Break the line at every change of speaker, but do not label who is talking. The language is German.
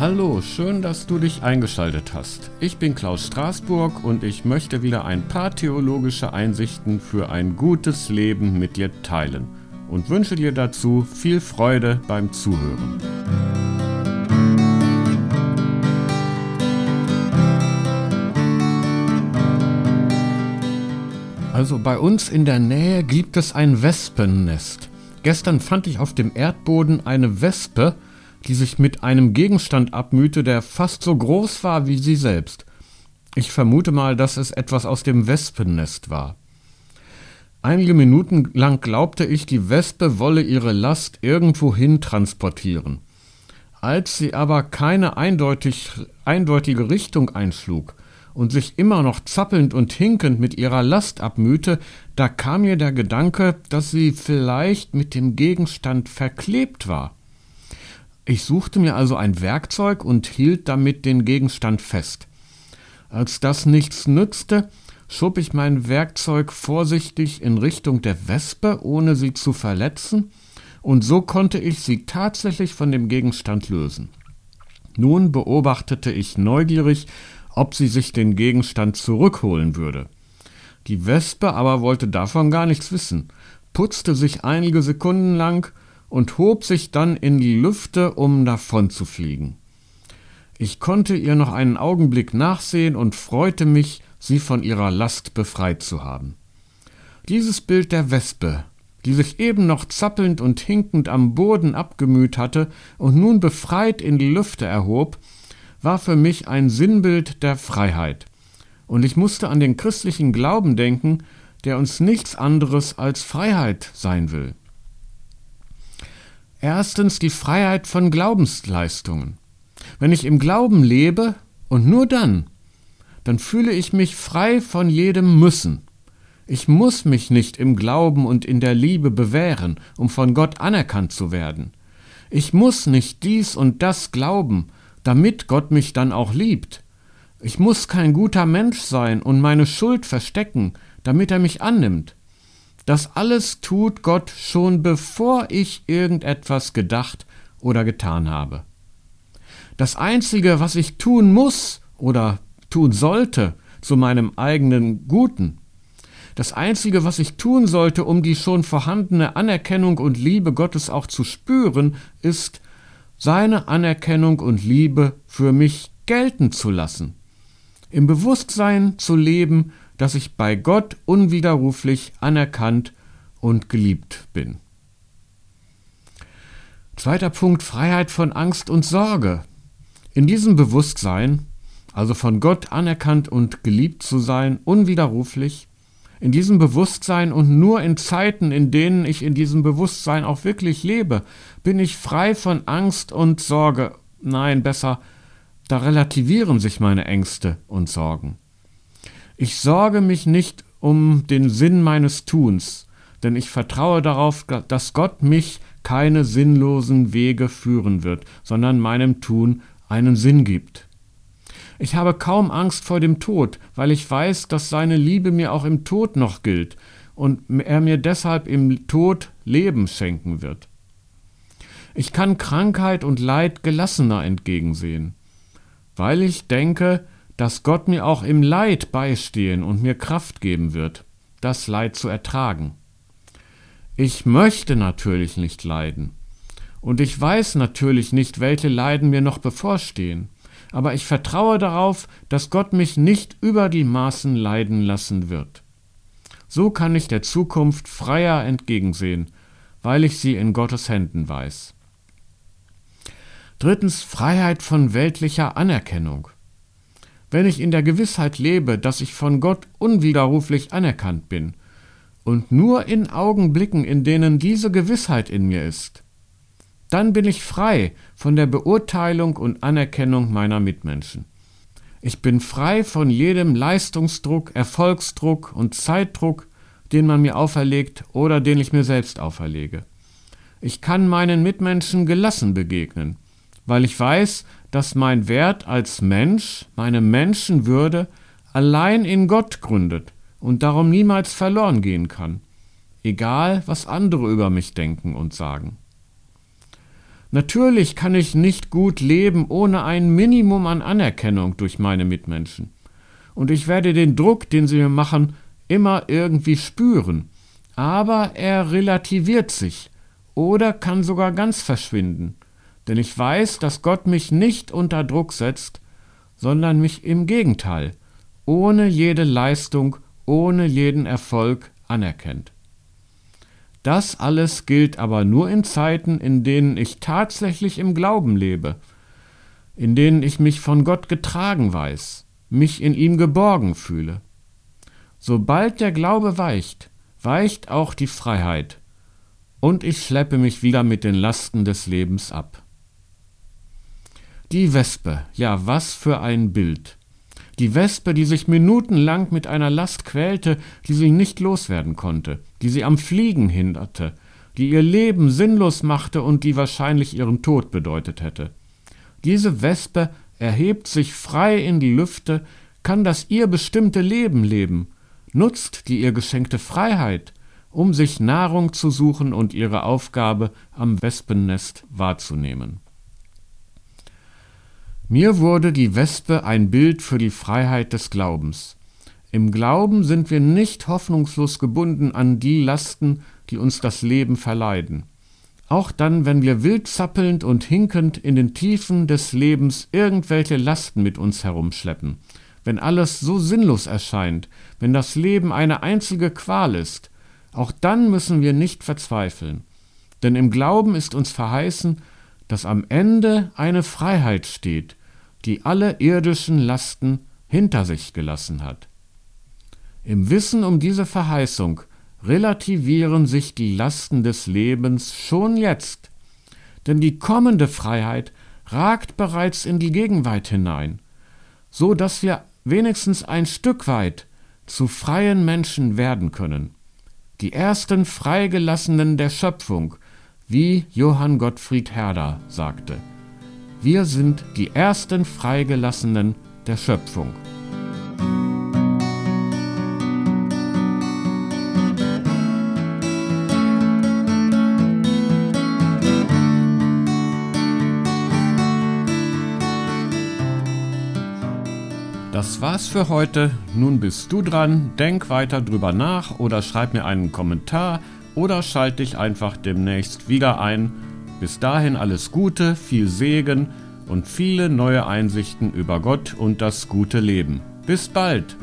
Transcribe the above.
Hallo, schön, dass du dich eingeschaltet hast. Ich bin Klaus Straßburg und ich möchte wieder ein paar theologische Einsichten für ein gutes Leben mit dir teilen und wünsche dir dazu viel Freude beim Zuhören. Also bei uns in der Nähe gibt es ein Wespennest. Gestern fand ich auf dem Erdboden eine Wespe, die sich mit einem Gegenstand abmühte, der fast so groß war wie sie selbst. Ich vermute mal, dass es etwas aus dem Wespennest war. Einige Minuten lang glaubte ich, die Wespe wolle ihre Last irgendwohin transportieren. Als sie aber keine eindeutig, eindeutige Richtung einschlug und sich immer noch zappelnd und hinkend mit ihrer Last abmühte, da kam mir der Gedanke, dass sie vielleicht mit dem Gegenstand verklebt war. Ich suchte mir also ein Werkzeug und hielt damit den Gegenstand fest. Als das nichts nützte, schob ich mein Werkzeug vorsichtig in Richtung der Wespe, ohne sie zu verletzen, und so konnte ich sie tatsächlich von dem Gegenstand lösen. Nun beobachtete ich neugierig, ob sie sich den Gegenstand zurückholen würde. Die Wespe aber wollte davon gar nichts wissen, putzte sich einige Sekunden lang und hob sich dann in die Lüfte, um davonzufliegen. Ich konnte ihr noch einen Augenblick nachsehen und freute mich, sie von ihrer Last befreit zu haben. Dieses Bild der Wespe, die sich eben noch zappelnd und hinkend am Boden abgemüht hatte und nun befreit in die Lüfte erhob, war für mich ein Sinnbild der Freiheit. Und ich musste an den christlichen Glauben denken, der uns nichts anderes als Freiheit sein will. Erstens die Freiheit von Glaubensleistungen. Wenn ich im Glauben lebe und nur dann, dann fühle ich mich frei von jedem Müssen. Ich muss mich nicht im Glauben und in der Liebe bewähren, um von Gott anerkannt zu werden. Ich muss nicht dies und das glauben, damit Gott mich dann auch liebt. Ich muss kein guter Mensch sein und meine Schuld verstecken, damit er mich annimmt. Das alles tut Gott schon bevor ich irgendetwas gedacht oder getan habe. Das Einzige, was ich tun muss oder tun sollte zu meinem eigenen Guten, das Einzige, was ich tun sollte, um die schon vorhandene Anerkennung und Liebe Gottes auch zu spüren, ist, seine Anerkennung und Liebe für mich gelten zu lassen, im Bewusstsein zu leben, dass ich bei Gott unwiderruflich anerkannt und geliebt bin. Zweiter Punkt Freiheit von Angst und Sorge. In diesem Bewusstsein, also von Gott anerkannt und geliebt zu sein, unwiderruflich, in diesem Bewusstsein und nur in Zeiten, in denen ich in diesem Bewusstsein auch wirklich lebe, bin ich frei von Angst und Sorge. Nein, besser, da relativieren sich meine Ängste und Sorgen. Ich sorge mich nicht um den Sinn meines Tuns, denn ich vertraue darauf, dass Gott mich keine sinnlosen Wege führen wird, sondern meinem Tun einen Sinn gibt. Ich habe kaum Angst vor dem Tod, weil ich weiß, dass seine Liebe mir auch im Tod noch gilt und er mir deshalb im Tod Leben schenken wird. Ich kann Krankheit und Leid gelassener entgegensehen, weil ich denke, dass Gott mir auch im Leid beistehen und mir Kraft geben wird, das Leid zu ertragen. Ich möchte natürlich nicht leiden. Und ich weiß natürlich nicht, welche Leiden mir noch bevorstehen. Aber ich vertraue darauf, dass Gott mich nicht über die Maßen leiden lassen wird. So kann ich der Zukunft freier entgegensehen, weil ich sie in Gottes Händen weiß. Drittens Freiheit von weltlicher Anerkennung. Wenn ich in der Gewissheit lebe, dass ich von Gott unwiderruflich anerkannt bin, und nur in Augenblicken, in denen diese Gewissheit in mir ist, dann bin ich frei von der Beurteilung und Anerkennung meiner Mitmenschen. Ich bin frei von jedem Leistungsdruck, Erfolgsdruck und Zeitdruck, den man mir auferlegt oder den ich mir selbst auferlege. Ich kann meinen Mitmenschen gelassen begegnen, weil ich weiß, dass mein Wert als Mensch, meine Menschenwürde allein in Gott gründet und darum niemals verloren gehen kann, egal was andere über mich denken und sagen. Natürlich kann ich nicht gut leben ohne ein Minimum an Anerkennung durch meine Mitmenschen. Und ich werde den Druck, den sie mir machen, immer irgendwie spüren. Aber er relativiert sich oder kann sogar ganz verschwinden. Denn ich weiß, dass Gott mich nicht unter Druck setzt, sondern mich im Gegenteil, ohne jede Leistung, ohne jeden Erfolg anerkennt. Das alles gilt aber nur in Zeiten, in denen ich tatsächlich im Glauben lebe, in denen ich mich von Gott getragen weiß, mich in ihm geborgen fühle. Sobald der Glaube weicht, weicht auch die Freiheit, und ich schleppe mich wieder mit den Lasten des Lebens ab. Die Wespe, ja was für ein Bild. Die Wespe, die sich minutenlang mit einer Last quälte, die sie nicht loswerden konnte, die sie am Fliegen hinderte, die ihr Leben sinnlos machte und die wahrscheinlich ihren Tod bedeutet hätte. Diese Wespe erhebt sich frei in die Lüfte, kann das ihr bestimmte Leben leben, nutzt die ihr geschenkte Freiheit, um sich Nahrung zu suchen und ihre Aufgabe am Wespennest wahrzunehmen. Mir wurde die Wespe ein Bild für die Freiheit des Glaubens. Im Glauben sind wir nicht hoffnungslos gebunden an die Lasten, die uns das Leben verleiden. Auch dann, wenn wir wild zappelnd und hinkend in den Tiefen des Lebens irgendwelche Lasten mit uns herumschleppen, wenn alles so sinnlos erscheint, wenn das Leben eine einzige Qual ist, auch dann müssen wir nicht verzweifeln. Denn im Glauben ist uns verheißen, dass am Ende eine Freiheit steht, die alle irdischen Lasten hinter sich gelassen hat. Im Wissen um diese Verheißung relativieren sich die Lasten des Lebens schon jetzt, denn die kommende Freiheit ragt bereits in die Gegenwart hinein, so dass wir wenigstens ein Stück weit zu freien Menschen werden können, die ersten Freigelassenen der Schöpfung, wie Johann Gottfried Herder sagte. Wir sind die ersten Freigelassenen der Schöpfung. Das war's für heute. Nun bist du dran. Denk weiter drüber nach oder schreib mir einen Kommentar oder schalt dich einfach demnächst wieder ein bis dahin alles Gute, viel Segen und viele neue Einsichten über Gott und das gute Leben. Bis bald!